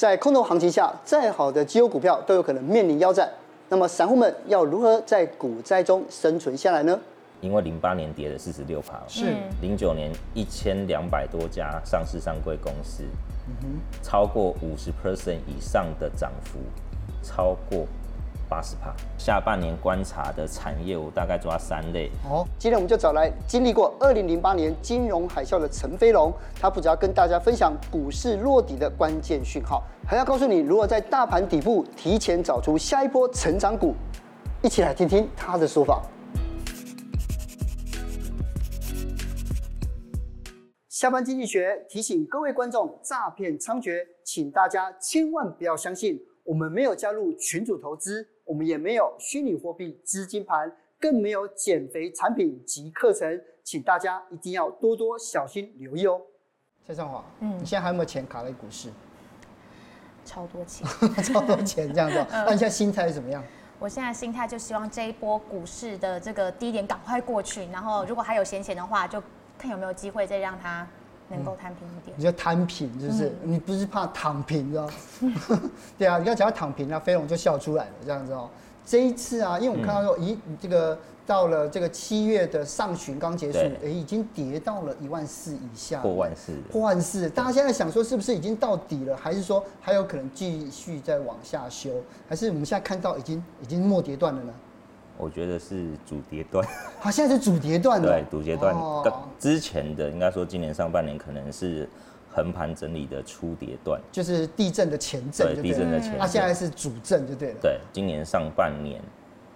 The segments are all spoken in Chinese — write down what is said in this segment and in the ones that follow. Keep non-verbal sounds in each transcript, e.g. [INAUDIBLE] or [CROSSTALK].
在空头行情下，再好的绩优股票都有可能面临腰斩。那么散户们要如何在股灾中生存下来呢？因为零八年跌了四十六趴，是零九年一千两百多家上市上柜公司，嗯哼，超过五十 percent 以上的涨幅，超过。八十趴。下半年观察的产业，我大概抓三类。哦，今天我们就找来经历过二零零八年金融海啸的陈飞龙，他不只要跟大家分享股市落底的关键讯号，还要告诉你如何在大盘底部提前找出下一波成长股。一起来听听他的说法。下班经济学提醒各位观众：诈骗猖獗，请大家千万不要相信。我们没有加入群主投资。我们也没有虚拟货币资金盘，更没有减肥产品及课程，请大家一定要多多小心留意哦。蔡尚华，嗯，你现在还有没有钱卡在股市？超多钱，[LAUGHS] 超多钱这样子。那你现在心态是怎么样？我现在心态就希望这一波股市的这个低点赶快过去，然后如果还有闲钱的话，就看有没有机会再让它能够摊平一点。你就摊平，就是，嗯、你不是怕躺平，知道 [LAUGHS] 对啊，你刚讲到躺平，那飞龙就笑出来了，这样子哦。这一次啊，因为我们看到说，咦、嗯，这个到了这个七月的上旬刚结束，哎，已经跌到了一万四以下，破万四，破万四。大家现在想说，是不是已经到底了，还是说还有可能继续再往下修，还是我们现在看到已经已经末跌段了呢？我觉得是主跌段。[LAUGHS] 好，现在是主跌段了。对，主跌段。哦、之前的应该说，今年上半年可能是。横盘整理的初跌段，就是地震的前震，对，地震的前震。那现在是主震就对了。对，今年上半年。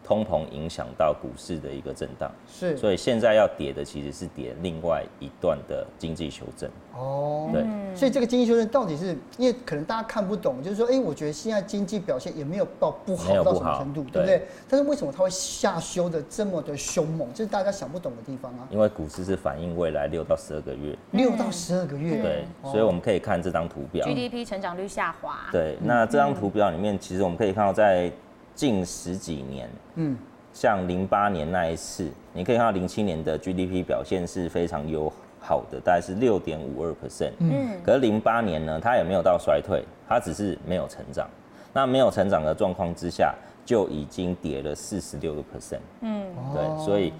通膨影响到股市的一个震荡，是，所以现在要跌的其实是跌另外一段的经济修正。哦，对，所以这个经济修正到底是因为可能大家看不懂，就是说，哎、欸，我觉得现在经济表现也没有到不好到什么程度，对不对？对，但是为什么它会下修的这么的凶猛？这是大家想不懂的地方啊。因为股市是反映未来六到十二个月，六到十二个月，对，所以我们可以看这张图表，GDP 成长率下滑。对，那这张图表里面，其实我们可以看到在近十几年，嗯。像零八年那一次，你可以看到零七年的 GDP 表现是非常优好的，大概是六点五二 percent。嗯，可是零八年呢，它也没有到衰退，它只是没有成长。那没有成长的状况之下，就已经跌了四十六个 percent。嗯，对，所以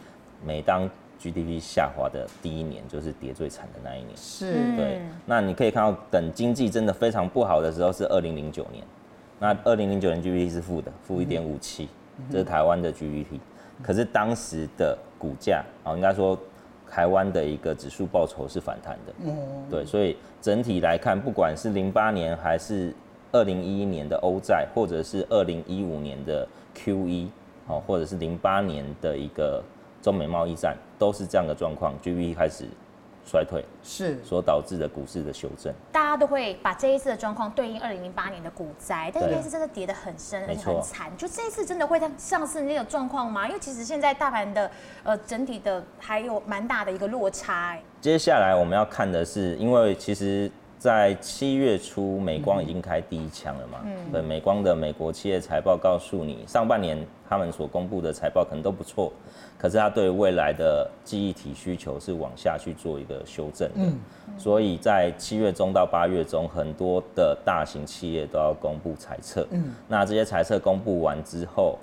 每当 GDP 下滑的第一年，就是跌最惨的那一年。是，对。那你可以看到，等经济真的非常不好的时候，是二零零九年。那二零零九年 GDP 是负的，负一点五七。这是台湾的 GDP，可是当时的股价啊，应该说台湾的一个指数报酬是反弹的，对，所以整体来看，不管是零八年还是二零一一年的欧债，或者是二零一五年的 QE，哦，或者是零八年的一个中美贸易战，都是这样的状况，GDP 开始。衰退是所导致的股市的修正，大家都会把这一次的状况对应二零零八年的股灾，但是那次真的跌得很深，而且很惨。就这一次真的会像上次那个状况吗？因为其实现在大盘的呃整体的还有蛮大的一个落差哎。接下来我们要看的是，因为其实。在七月初，美光已经开第一枪了嘛？嗯，对，美光的美国企业财报告诉你，上半年他们所公布的财报可能都不错，可是他对未来的记忆体需求是往下去做一个修正的。嗯，所以在七月中到八月中，很多的大型企业都要公布财测。嗯，那这些财测公布完之后，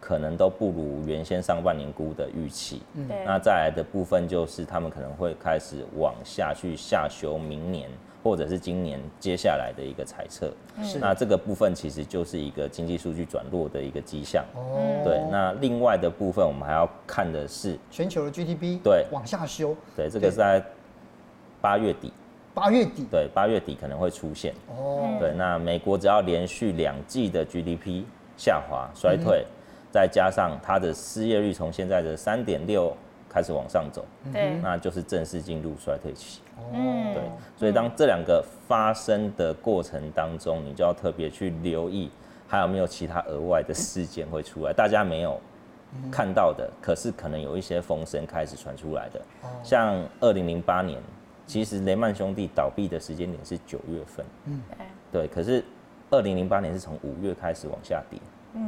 可能都不如原先上半年估的预期。嗯，那再来的部分就是他们可能会开始往下去下修明年。或者是今年接下来的一个猜测，是。那这个部分其实就是一个经济数据转弱的一个迹象。哦，对，那另外的部分我们还要看的是全球的 GDP 对。往下修，对，这个是在八月底，八月底。对，八月底可能会出现。哦，对，那美国只要连续两季的 GDP 下滑衰退，嗯、再加上它的失业率从现在的三点六。开始往上走，对，那就是正式进入衰退期。嗯，对，所以当这两个发生的过程当中，你就要特别去留意，还有没有其他额外的事件会出来，大家没有看到的，可是可能有一些风声开始传出来的。像二零零八年，其实雷曼兄弟倒闭的时间点是九月份，嗯，对，可是二零零八年是从五月开始往下跌，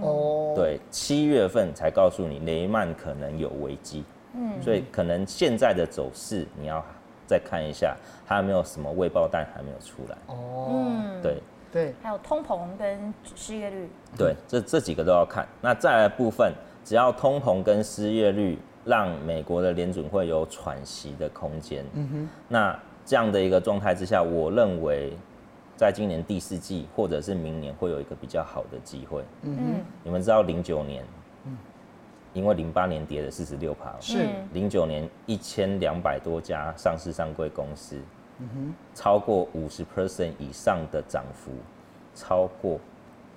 哦，对，七月份才告诉你雷曼可能有危机。嗯，所以可能现在的走势你要再看一下，还有没有什么未爆弹还没有出来？哦，对，对，还有通膨跟失业率，对，这这几个都要看。那再来部分，只要通膨跟失业率让美国的联准会有喘息的空间，嗯哼，那这样的一个状态之下，我认为在今年第四季或者是明年会有一个比较好的机会。嗯哼，你们知道零九年，因为零八年跌了四十六趴，是。零九年一千两百多家上市上柜公司。嗯哼，超过五十 percent 以上的涨幅，超过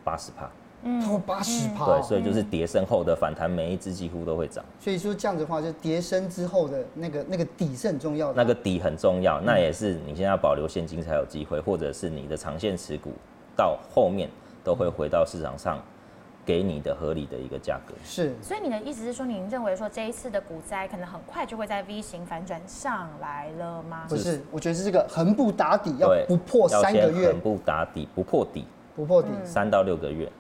八十趴，嗯，超过八十趴，对，所以就是跌升后的反弹，每一只几乎都会涨。所以说这样子的话，就跌升之后的那个那个底是很重要的，那个底很重要，那也是你现在要保留现金才有机会，或者是你的长线持股到后面都会回到市场上。给你的合理的一个价格。是，所以你的意思是说，您认为说这一次的股灾可能很快就会在 V 型反转上来了吗？不是，我觉得是这个横不打底，要不破三个月，横不打底，不破底，不破底，三到六个月。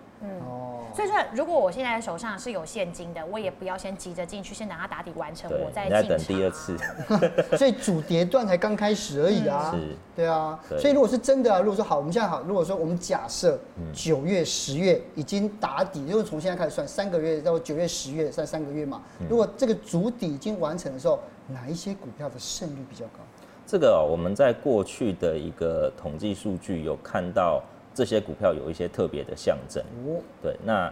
所以说，如果我现在手上是有现金的，我也不要先急着进去，先等它打底完成，我再进场。你在等第二次。[LAUGHS] 所以主跌段才刚开始而已啊。是。对啊。所以如果是真的啊，如果说好，我们现在好，如果说我们假设九月、十月已经打底，就是从现在开始算三个月到九月、十月算三个月嘛。如果这个主底已经完成的时候，哪一些股票的胜率比较高？这个哦，我们在过去的一个统计数据有看到。这些股票有一些特别的象征，对。那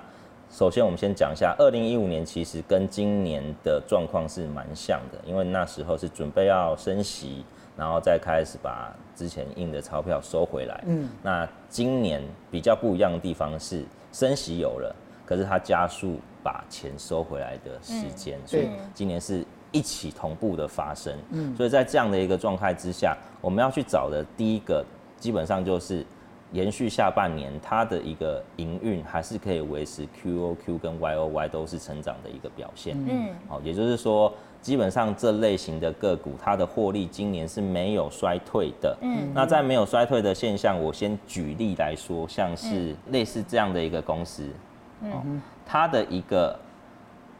首先我们先讲一下，二零一五年其实跟今年的状况是蛮像的，因为那时候是准备要升息，然后再开始把之前印的钞票收回来。嗯。那今年比较不一样的地方是，升息有了，可是它加速把钱收回来的时间，所以今年是一起同步的发生。嗯。所以在这样的一个状态之下，我们要去找的第一个，基本上就是。延续下半年，它的一个营运还是可以维持 QOQ 跟 YOY 都是成长的一个表现。嗯，好，也就是说，基本上这类型的个股，它的获利今年是没有衰退的。嗯，那在没有衰退的现象，我先举例来说，像是类似这样的一个公司，嗯，它的一个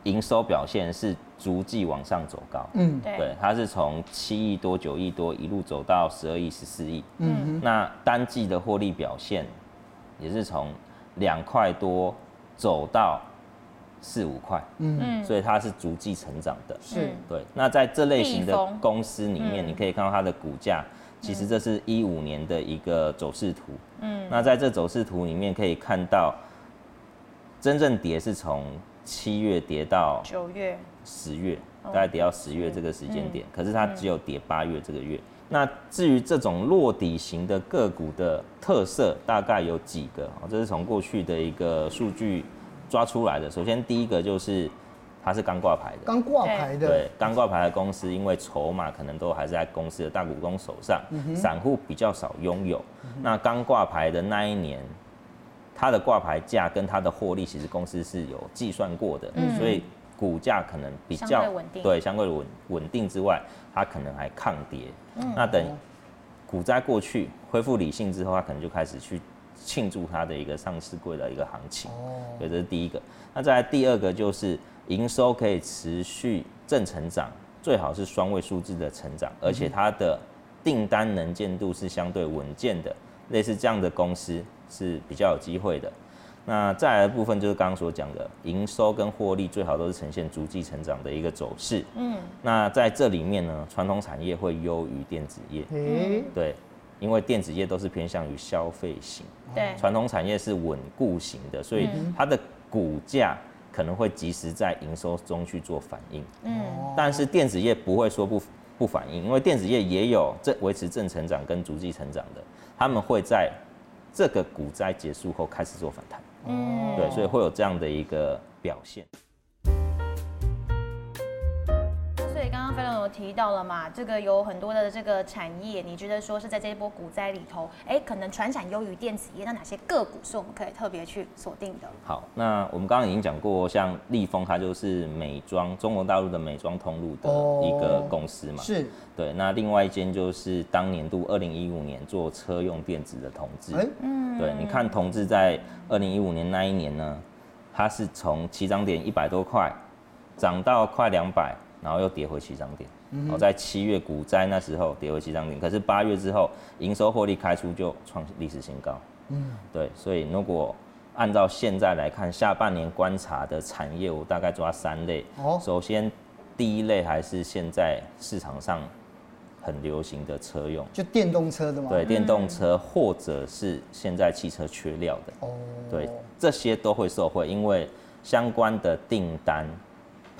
营收表现是。逐季往上走高，嗯，对，它是从七亿多、九亿多一路走到十二亿、十四亿，嗯，那单季的获利表现也是从两块多走到四五块，嗯，所以它是逐季成长的，是，对。那在这类型的公司里面，你可以看到它的股价，其实这是一五年的一个走势图，嗯，那在这走势图里面可以看到，真正跌是从七月跌到九月。十月大概跌到十月这个时间点，可是它只有跌八月这个月。那至于这种落底型的个股的特色，大概有几个？这是从过去的一个数据抓出来的。首先第一个就是它是刚挂牌的，刚挂牌的，对，刚挂牌的公司，因为筹码可能都还是在公司的大股东手上，散户比较少拥有。那刚挂牌的那一年，它的挂牌价跟它的获利，其实公司是有计算过的，所以。股价可能比较稳定，对，相对稳稳定之外，它可能还抗跌。嗯、那等股灾过去，恢复理性之后，它可能就开始去庆祝它的一个上市柜的一个行情。哦，所以这是第一个。那再来第二个就是营收可以持续正成长，最好是双位数字的成长，而且它的订单能见度是相对稳健的，类似这样的公司是比较有机会的。那再来的部分就是刚刚所讲的营收跟获利最好都是呈现逐季成长的一个走势。嗯，那在这里面呢，传统产业会优于电子业。嗯，对，因为电子业都是偏向于消费型，对，传统产业是稳固型的，所以它的股价可能会及时在营收中去做反应。嗯，但是电子业不会说不不反应，因为电子业也有正维持正成长跟逐季成长的，他们会在这个股灾结束后开始做反弹。嗯，对，所以会有这样的一个表现。提到了嘛，这个有很多的这个产业，你觉得说是在这一波股灾里头，哎，可能传产优于电子业，那哪些个股是我们可以特别去锁定的？好，那我们刚刚已经讲过，像立丰，它就是美妆，中国大陆的美妆通路的一个公司嘛。是。对，那另外一间就是当年度二零一五年做车用电子的同志。嗯。对，你看同志在二零一五年那一年呢，它是从起涨点一百多块，涨到快两百。然后又跌回起涨点，然后在七月股灾那时候跌回七涨点，可是八月之后营收获利开出就创历史新高，嗯，对，所以如果按照现在来看，下半年观察的产业，我大概抓三类。哦，首先第一类还是现在市场上很流行的车用，就电动车的吗？对，电动车或者是现在汽车缺料的。哦，对，这些都会受惠，因为相关的订单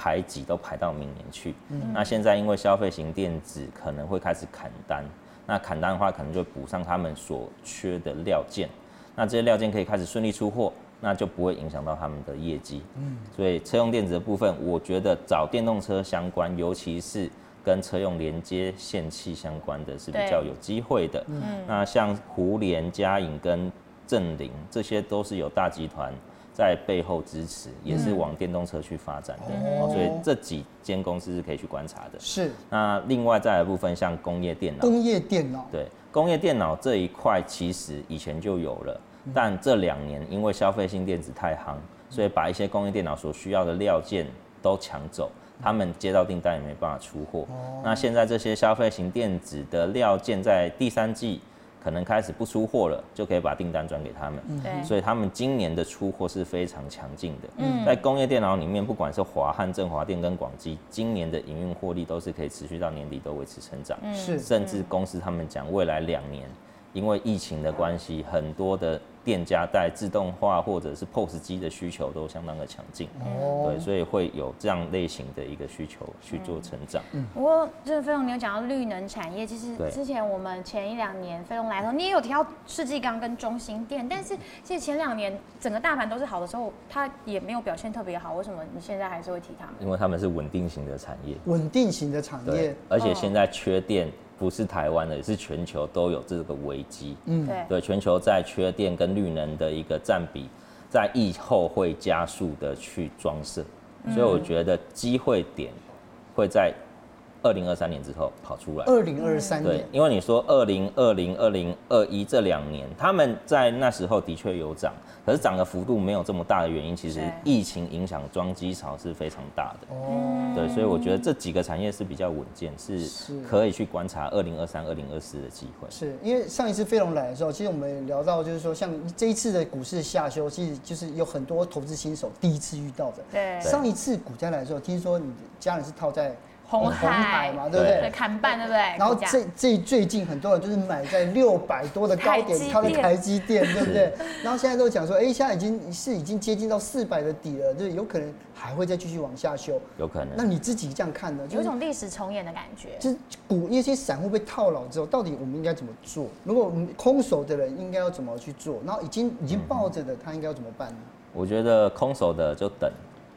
排挤都排到明年去。嗯，那现在因为消费型电子可能会开始砍单，那砍单的话，可能就补上他们所缺的料件。那这些料件可以开始顺利出货，那就不会影响到他们的业绩。嗯，所以车用电子的部分，我觉得找电动车相关，尤其是跟车用连接线器相关的是比较有机会的。嗯，那像胡联、嘉颖跟正林，这些都是有大集团在背后支持，也是往电动车去发展的。哦，所以这几间公司是可以去观察的。是。那另外再来部分，像工业电脑。工业电脑。对，工业电脑这一块其实以前就有了。但这两年因为消费性电子太夯，所以把一些工业电脑所需要的料件都抢走，他们接到订单也没办法出货。那现在这些消费型电子的料件在第三季可能开始不出货了，就可以把订单转给他们。所以他们今年的出货是非常强劲的。在工业电脑里面，不管是华汉、振华电跟广基，今年的营运获利都是可以持续到年底都维持成长。是，甚至公司他们讲未来两年。因为疫情的关系，很多的店家在自动化或者是 POS 机的需求都相当的强劲，对，所以会有这样类型的一个需求去做成长。嗯，不过就是飞龙，你有讲到绿能产业，其实之前我们前一两年飞龙来的时候，你也有提到世纪钢跟中兴电，但是其实前两年整个大盘都是好的时候，它也没有表现特别好，为什么你现在还是会提他们？因为他们是稳定型的产业，稳定型的产业，而且现在缺电。不是台湾的，也是全球都有这个危机。嗯，对，对，全球在缺电跟绿能的一个占比，在疫后会加速的去装设，所以我觉得机会点会在二零二三年之后跑出来。二零二三年，对，因为你说二零二零、二零二一这两年，他们在那时候的确有涨，可是涨的幅度没有这么大的原因，其实疫情影响装机潮是非常大的。哦，对，所以我觉得这几个产业是比较稳健，是可以去观察二零二三、二零二四的机会。是因为上一次飞龙来的时候，其实我们聊到就是说，像这一次的股市下修，其实就是有很多投资新手第一次遇到的。对，上一次股灾来的时候，听说你家人是套在。鸿海嘛，对不对？砍半，对不对？然后这这最近很多人就是买在六百多的高点，它的台积电，对不对？然后现在都讲说，哎，现在已经是已经接近到四百的底了，就是有可能还会再继续往下修，有可能。那你自己这样看呢？有一种历史重演的感觉。就是股一些散户被套牢之后，到底我们应该怎么做？如果我们空手的人应该要怎么去做？然后已经已经抱着的他应该要怎么办呢？我觉得空手的就等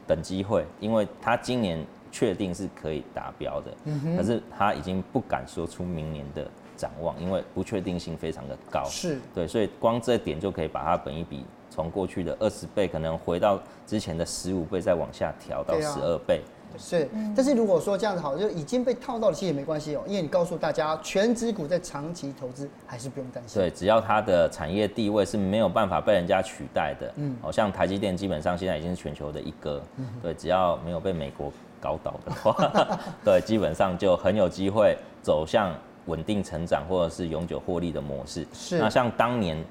等机会，因为他今年。确定是可以达标的，可是他已经不敢说出明年的展望，因为不确定性非常的高。是对，所以光这点就可以把它本一比从过去的二十倍，可能回到之前的十五倍，再往下调到十二倍。是，但是如果说这样子好，就已经被套到了，其实也没关系哦，因为你告诉大家，全职股在长期投资还是不用担心。对，只要它的产业地位是没有办法被人家取代的，嗯，好像台积电基本上现在已经是全球的一哥，嗯对，只要没有被美国。高岛的话，[LAUGHS] 对，基本上就很有机会走向稳定成长或者是永久获利的模式。是。那像当年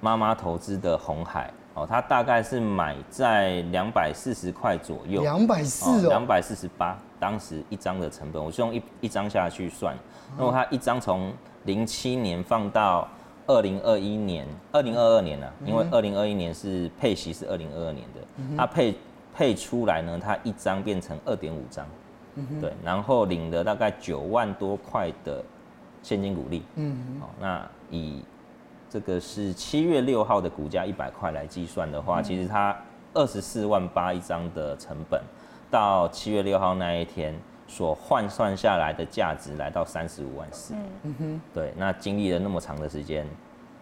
妈妈投资的红海，哦，它大概是买在两百四十块左右。两百四哦。两百四十八，当时一张的成本，我是用一一张下去算。那么它一张从零七年放到二零二一年、二零二二年呢、啊？因为二零二一年是配息是二零二二年的，它配。配出来呢，它一张变成二点五张，对，然后领了大概九万多块的现金股利，嗯，好，那以这个是七月六号的股价一百块来计算的话，其实它二十四万八一张的成本，到七月六号那一天所换算下来的价值来到三十五万四，嗯。哼，对，那经历了那么长的时间，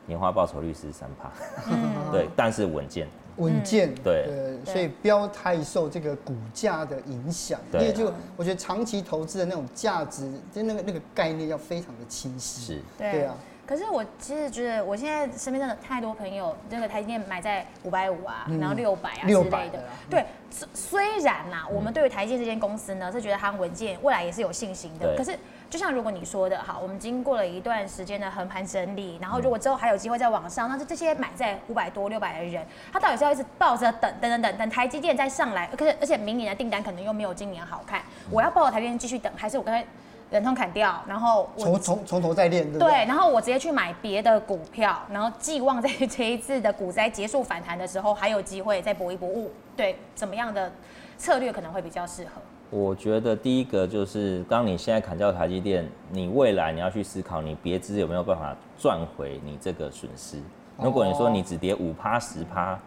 年化报酬率是三趴，[LAUGHS] 对，但是稳健。稳健，对，所以不要太受这个股价的影响，因为就我觉得长期投资的那种价值，就那个那个概念要非常的清晰。是，对。啊。可是我其实觉得，我现在身边真的太多朋友，这个台积电买在五百五啊，然后六百啊之类的。对，虽然呐，我们对于台积电这间公司呢是觉得它稳健，未来也是有信心的。可是就像如果你说的，好，我们经过了一段时间的横盘整理，然后如果之后还有机会再往上，那就这些买在五百多、六百的人，他到底是要一直抱着等等等等等台积电再上来，可是而且明年的订单可能又没有今年好看，我要抱着台积电继续等，还是我刚才忍痛砍掉，然后从从从头再练，对不对？对，然后我直接去买别的股票，然后寄望在这一次的股灾结束反弹的时候，还有机会再搏一搏。物对，怎么样的策略可能会比较适合？我觉得第一个就是，当你现在砍掉台积电，你未来你要去思考，你别支有没有办法赚回你这个损失。如果你说你只跌五趴十趴，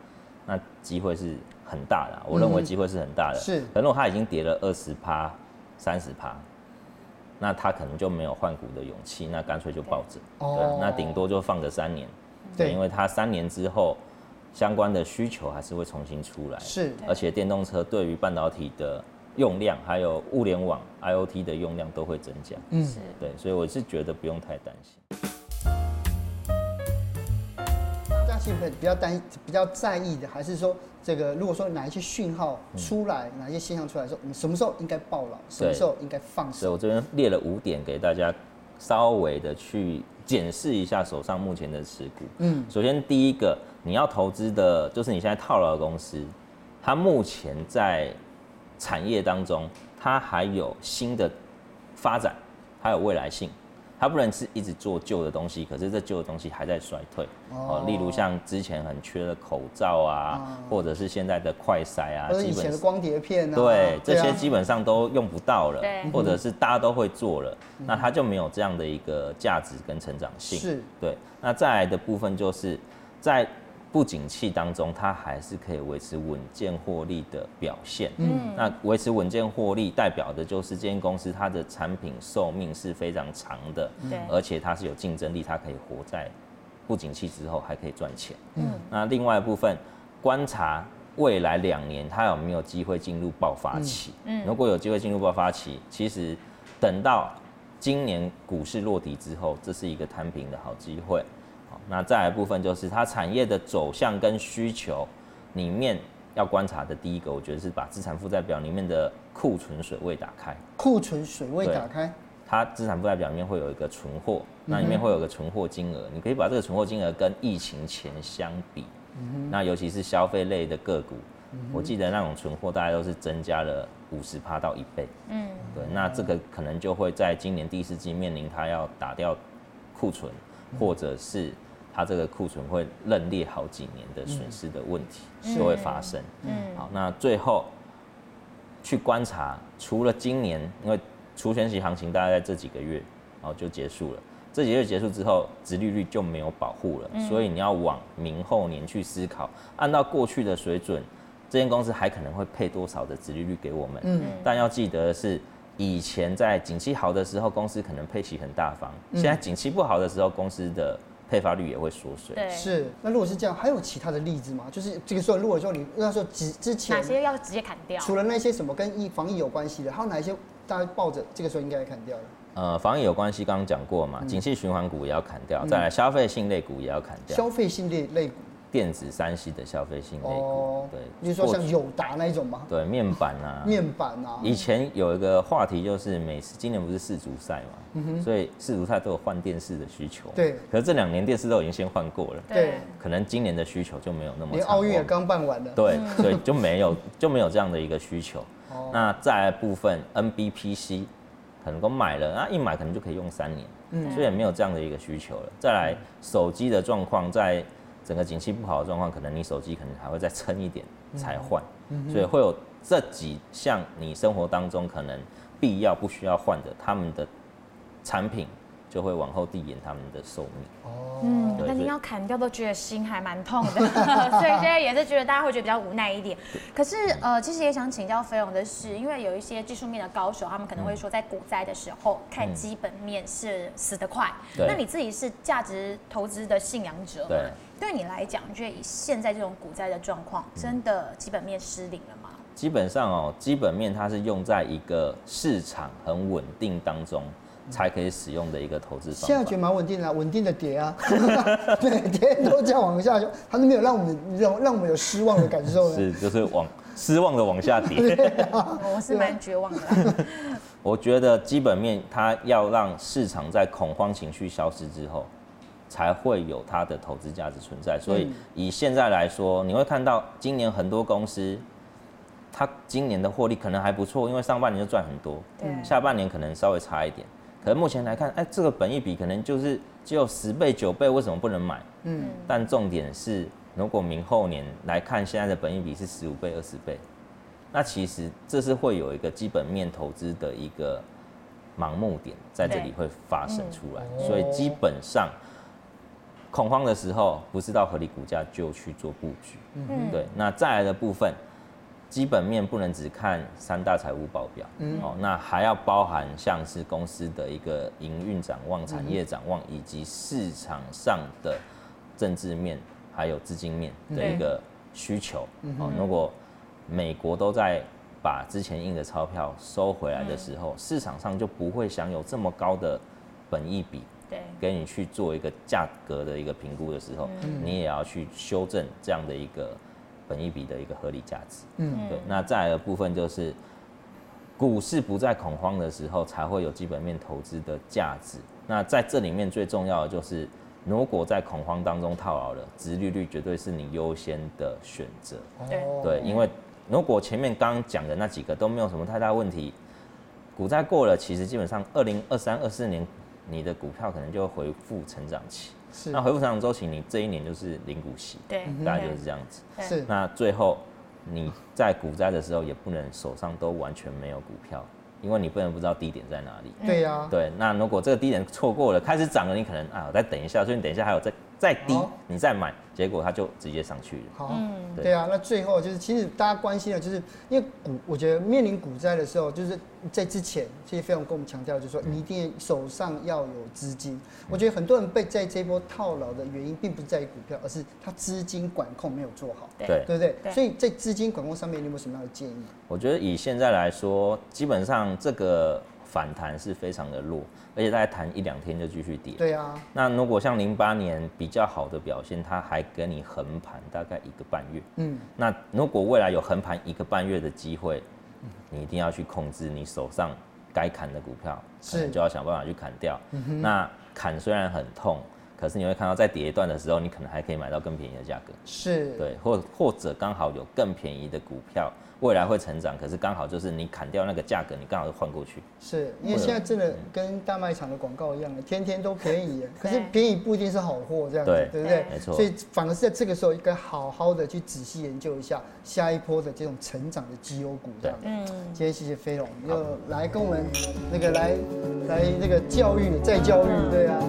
那机会是很大的，我认为机会是很大的。嗯、是，可能它已经跌了二十趴、三十趴，那他可能就没有换股的勇气，那干脆就抱着。对，对，那顶多就放个三年。对，因为它三年之后相关的需求还是会重新出来。是，而且电动车对于半导体的。用量还有物联网 IoT 的用量都会增加，嗯，是对，所以我是觉得不用太担心。大家是比较担比较在意的，还是说这个如果说哪一些讯号出来，嗯、哪一些现象出来的时候，我们什么时候应该抱牢，什么时候应该放手？所以我这边列了五点给大家稍微的去检视一下手上目前的持股。嗯，首先第一个你要投资的就是你现在套牢的公司，它目前在。产业当中，它还有新的发展，还有未来性，它不能是一直做旧的东西，可是这旧的东西还在衰退。哦，例如像之前很缺的口罩啊，哦、或者是现在的快筛啊，以前的光碟片啊，对，这些基本上都用不到了，对或者是大家都会做了，嗯、那它就没有这样的一个价值跟成长性。是，对。那再来的部分就是在。不景气当中，它还是可以维持稳健获利的表现。嗯，那维持稳健获利，代表的就是这间公司它的产品寿命是非常长的，对，而且它是有竞争力，它可以活在不景气之后还可以赚钱。嗯，那另外一部分观察未来两年它有没有机会进入爆发期。嗯，如果有机会进入爆发期，其实等到今年股市落底之后，这是一个摊平的好机会。那再来部分就是它产业的走向跟需求里面要观察的第一个，我觉得是把资产负债表里面的库存水位打开。库存水位打开，它资产负债表里面会有一个存货，那里面会有个存货金额，你可以把这个存货金额跟疫情前相比。那尤其是消费类的个股，我记得那种存货大概都是增加了五十趴到一倍。嗯，对，那这个可能就会在今年第四季面临它要打掉库存，或者是。它这个库存会认列好几年的损失的问题都会发生。嗯，好，那最后去观察，除了今年，因为除权息行情大概在这几个月，然后就结束了。这几个月结束之后，殖利率就没有保护了，所以你要往明后年去思考，按照过去的水准，这间公司还可能会配多少的殖利率给我们？嗯，但要记得的是，以前在景气好的时候，公司可能配息很大方；现在景气不好的时候，公司的配发率也会缩水。对，是。那如果是这样，还有其他的例子吗？就是这个时候，如果说你那时候之之前哪些要直接砍掉？除了那些什么跟疫防疫有关系的，还有哪一些大家抱着这个时候应该砍掉的？呃，防疫有关系，刚刚讲过嘛，景气循环股也要砍掉，嗯、再来消费性类股也要砍掉。消费性类类股。电子三 C 的消费性类股，对，你说像友达那一种吗？对，面板啊，[LAUGHS] 面板啊。以前有一个话题就是，每次今年不是世足赛嘛，嗯哼，所以世足赛都有换电视的需求。对，可是这两年电视都已经先换过了。对，可能今年的需求就没有那么。连奥运也刚办完了。对，所以就没有就没有这样的一个需求。那再来部分 NBPC，可能都买了，那一买可能就可以用三年，嗯，所以也没有这样的一个需求了。再来手机的状况在。整个景气不好的状况，可能你手机可能还会再撑一点才换，所以会有这几项你生活当中可能必要不需要换的，他们的产品就会往后递延他们的寿命。哦，嗯，那你要砍掉都觉得心还蛮痛的，[LAUGHS] 所以现在也是觉得大家会觉得比较无奈一点。可是呃，其实也想请教飞龙的是，因为有一些技术面的高手，他们可能会说，在股灾的时候看基本面是死得快。嗯、那你自己是价值投资的信仰者？对。对你来讲，你觉得以现在这种股灾的状况，真的基本面失灵了吗？基本上哦，基本面它是用在一个市场很稳定当中才可以使用的一个投资方法。现在觉得蛮稳定的，稳定的跌啊，[LAUGHS] 每，天天都这样往下，它都没有让我们让让我们有失望的感受。是，就是往失望的往下跌。[LAUGHS] [LAUGHS] 我是蛮绝望的。我觉得基本面它要让市场在恐慌情绪消失之后，才会有它的投资价值存在。所以以现在来说，你会看到今年很多公司，它今年的获利可能还不错，因为上半年就赚很多，下半年可能稍微差一点。可是目前来看，哎，这个本益比可能就是只有十倍、九倍，为什么不能买？嗯，但重点是，如果明后年来看，现在的本益比是十五倍、二十倍，那其实这是会有一个基本面投资的一个盲目点在这里会发生出来，所以基本上恐慌的时候，不是到合理股价就去做布局。嗯，对。那再来的部分。基本面不能只看三大财务报表，嗯，哦，那还要包含像是公司的一个营运展望、产业展望，以及市场上的政治面，还有资金面的一个需求。哦，如果美国都在把之前印的钞票收回来的时候，市场上就不会享有这么高的本益比，对，给你去做一个价格的一个评估的时候，你也要去修正这样的一个。本一笔的一个合理价值，嗯，对。那再来的部分就是，股市不在恐慌的时候，才会有基本面投资的价值。那在这里面最重要的就是，如果在恐慌当中套牢了，殖利率绝对是你优先的选择。对，对，因为如果前面刚刚讲的那几个都没有什么太大问题，股灾过了，其实基本上二零二三、二四年你的股票可能就会恢复成长期。是那回复成长周期，你这一年就是零股息，对，大概就是这样子。是，那最后你在股灾的时候，也不能手上都完全没有股票，因为你不能不知道低点在哪里。对呀，对。那如果这个低点错过了，开始涨了，你可能啊，我再等一下，所以你等一下还有再再低，你再买。结果它就直接上去了。好，对啊，那最后就是，其实大家关心的，就是因为股，我觉得面临股灾的时候，就是在之前，其实非常跟我们强调，就是说你一定手上要有资金。我觉得很多人被在这波套牢的原因，并不在于股票，而是他资金管控没有做好。对，对不对？所以在资金管控上面，你有没有什么样的建议？我觉得以现在来说，基本上这个反弹是非常的弱。而且大概弹一两天就继续跌。对啊。那如果像零八年比较好的表现，它还给你横盘大概一个半月。嗯。那如果未来有横盘一个半月的机会，你一定要去控制你手上该砍的股票，可能就要想办法去砍掉。嗯。那砍虽然很痛，可是你会看到在跌一段的时候，你可能还可以买到更便宜的价格。是。对，或或者刚好有更便宜的股票。未来会成长，可是刚好就是你砍掉那个价格，你刚好就换过去。是因为现在真的跟大卖场的广告一样，天天都便宜，可是便宜不一定是好货，这样子，对，对不对？没错。所以反而是在这个时候，应该好好的去仔细研究一下下一波的这种成长的绩优股，这样。嗯。今天谢谢飞龙，又来跟我们那个来来那个教育再教育，对啊。